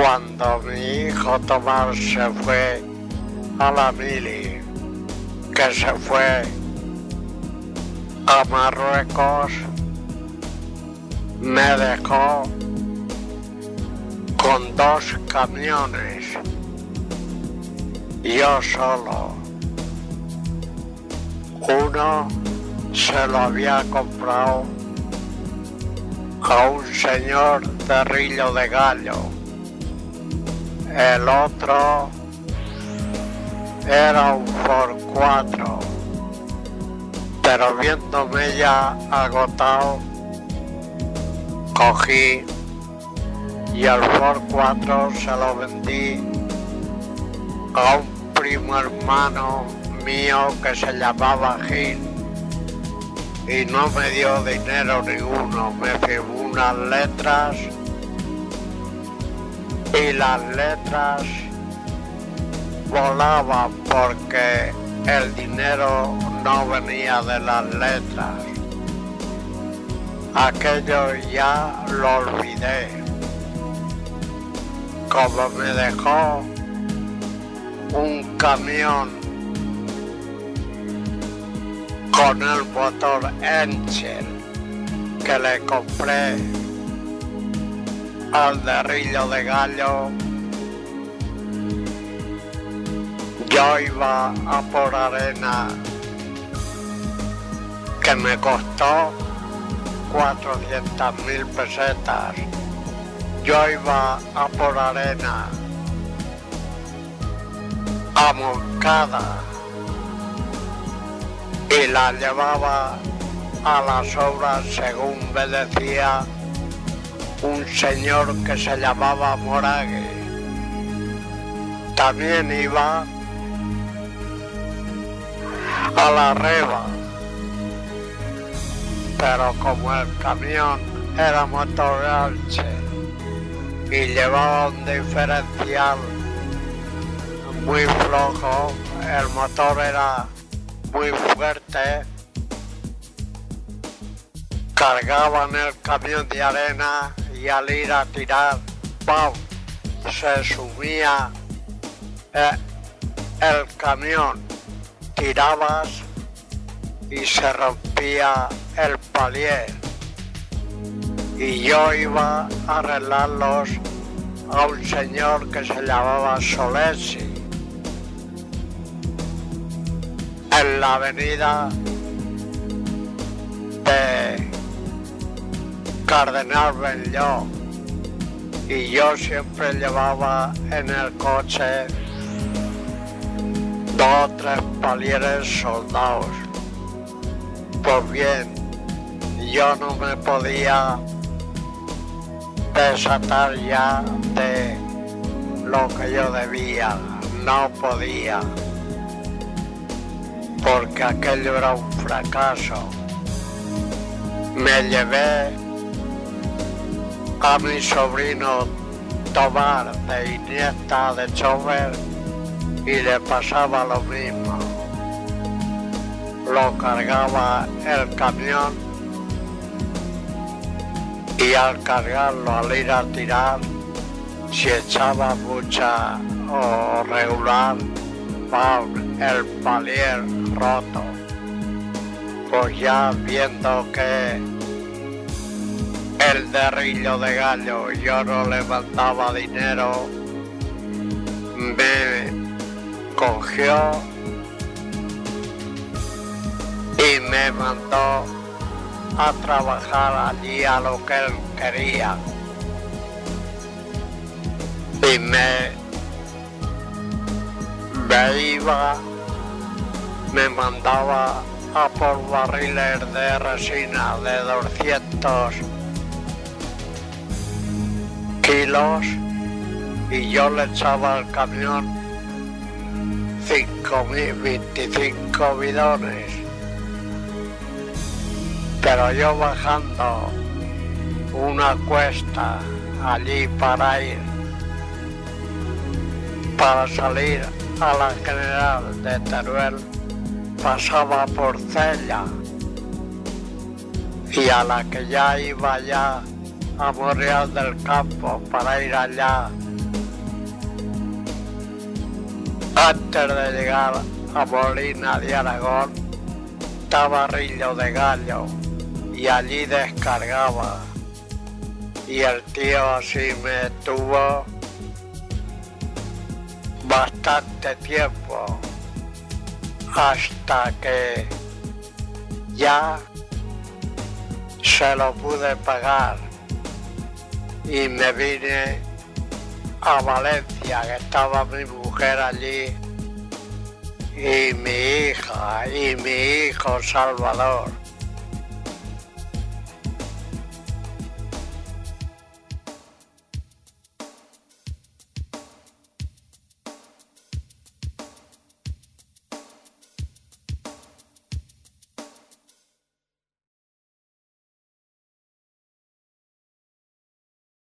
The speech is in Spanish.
cuando mi hijo Tomás se fue a la mili, que se fue a Marruecos, me dejó con dos camiones, yo solo. Uno se lo había comprado a un señor de Rillo de Gallo. El otro era un Ford 4. Pero viéndome ya agotado, cogí y el Ford 4 se lo vendí a un primo hermano mío que se llamaba Gil y no me dio dinero ninguno, me firmó unas letras y las letras volaban porque el dinero no venía de las letras. Aquello ya lo olvidé. Como me dejó un camión con el motor Encher que le compré al derrillo de gallo. Yo iba a por arena que me costó 400 mil pesetas. Yo iba a por arena a Moncada y la llevaba a las obras según me decía un señor que se llamaba Morague. También iba a la reba, pero como el camión era motor anche y llevaba un diferencial muy flojo, el motor era muy fuerte, cargaban el camión de arena y al ir a tirar, se sumía eh, el camión, tirabas y se rompía el palier. Y yo iba a arreglarlos a un señor que se llamaba Solesi en la avenida de Cardenal Belló y yo siempre llevaba en el coche dos o tres palieres soldados. Pues bien, yo no me podía desatar ya de lo que yo debía, no podía porque aquello era un fracaso. Me llevé a mi sobrino Tomar de Iniesta de chofer y le pasaba lo mismo. Lo cargaba el camión y al cargarlo, al ir a tirar, si echaba mucha o regular, el palier roto. Pues ya viendo que el derrillo de gallo yo no le mandaba dinero, me cogió y me mandó a trabajar allí a lo que él quería. Y me, me iba me mandaba a por barriles de resina de 200 kilos y yo le echaba al camión 25 bidones. Pero yo bajando una cuesta allí para ir, para salir a la general de Teruel, pasaba por Cella y a la que ya iba ya a Morreal del Campo para ir allá Antes de llegar a Molina de Aragón, estaba Rillo de Gallo y allí descargaba. Y el tío así me tuvo bastante tiempo hasta que ya se lo pude pagar y me vine a Valencia, que estaba mi mujer allí y mi hija y mi hijo Salvador.